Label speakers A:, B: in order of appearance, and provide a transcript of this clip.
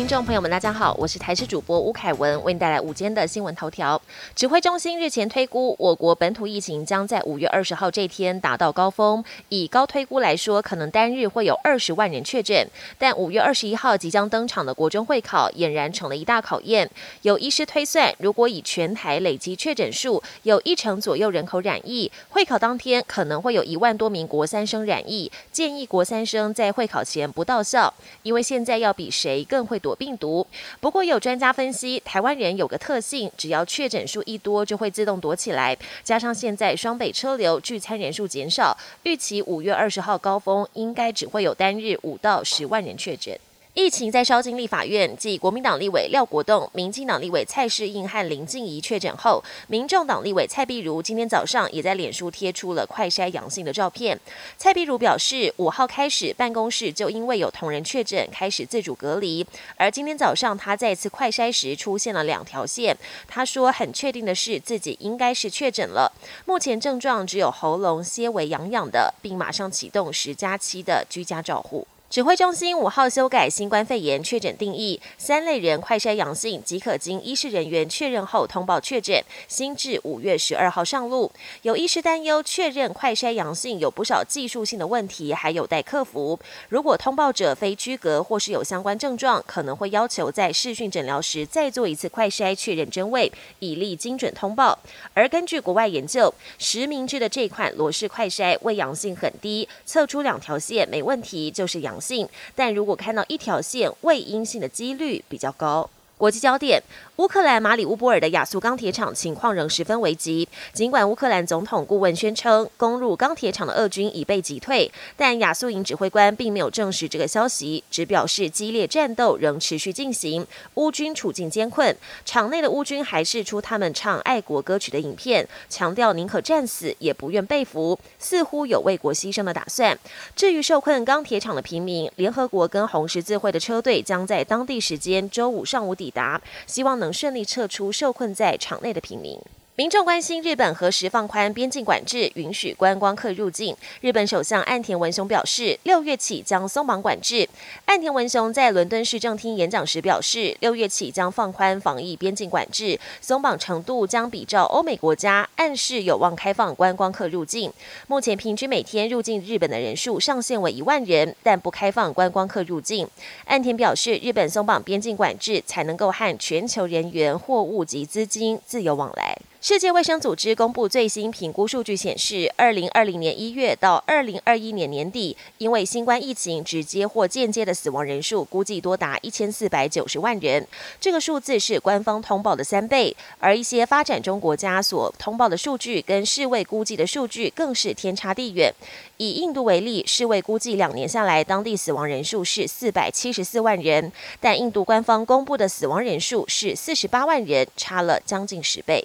A: 听众朋友们，大家好，我是台视主播吴凯文，为您带来午间的新闻头条。指挥中心日前推估，我国本土疫情将在五月二十号这天达到高峰。以高推估来说，可能单日会有二十万人确诊。但五月二十一号即将登场的国中会考，俨然成了一大考验。有医师推算，如果以全台累积确诊数有一成左右人口染疫，会考当天可能会有一万多名国三生染疫。建议国三生在会考前不到校，因为现在要比谁更。会躲病毒，不过有专家分析，台湾人有个特性，只要确诊数一多，就会自动躲起来。加上现在双北车流、聚餐人数减少，预期五月二十号高峰应该只会有单日五到十万人确诊。疫情在烧进立法院，继国民党立委廖国栋、民进党立委蔡世应和林静怡确诊后，民众党立委蔡碧如今天早上也在脸书贴出了快筛阳性的照片。蔡碧如表示，五号开始办公室就因为有同仁确诊，开始自主隔离。而今天早上他再次快筛时出现了两条线，他说很确定的是自己应该是确诊了。目前症状只有喉咙些微痒痒的，并马上启动十加七的居家照护。指挥中心五号修改新冠肺炎确诊定义，三类人快筛阳性即可经医师人员确认后通报确诊，新至五月十二号上路。有医师担忧确认快筛阳性有不少技术性的问题，还有待克服。如果通报者非居隔或是有相关症状，可能会要求在视讯诊疗时再做一次快筛确认真伪，以利精准通报。而根据国外研究，实名制的这款罗氏快筛为阳性很低，测出两条线没问题就是阳。性，但如果看到一条线未阴性的几率比较高。国际焦点。乌克兰马里乌波尔的亚速钢铁厂情况仍十分危急。尽管乌克兰总统顾问宣称攻入钢铁厂的俄军已被击退，但亚速营指挥官并没有证实这个消息，只表示激烈战斗仍持续进行，乌军处境艰困。场内的乌军还是出他们唱爱国歌曲的影片，强调宁可战死也不愿被俘，似乎有为国牺牲的打算。至于受困钢铁厂的平民，联合国跟红十字会的车队将在当地时间周五上午抵达，希望能。顺利撤出受困在场内的平民。民众关心日本何时放宽边境管制，允许观光客入境。日本首相岸田文雄表示，六月起将松绑管制。岸田文雄在伦敦市政厅演讲时表示，六月起将放宽防疫边境管制，松绑程度将比照欧美国家，暗示有望开放观光客入境。目前平均每天入境日本的人数上限为一万人，但不开放观光客入境。岸田表示，日本松绑边境管制，才能够和全球人员、货物及资金自由往来。世界卫生组织公布最新评估数据显示，二零二零年一月到二零二一年年底，因为新冠疫情直接或间接的死亡人数估计多达一千四百九十万人。这个数字是官方通报的三倍，而一些发展中国家所通报的数据跟世卫估计的数据更是天差地远。以印度为例，世卫估计两年下来当地死亡人数是四百七十四万人，但印度官方公布的死亡人数是四十八万人，差了将近十倍。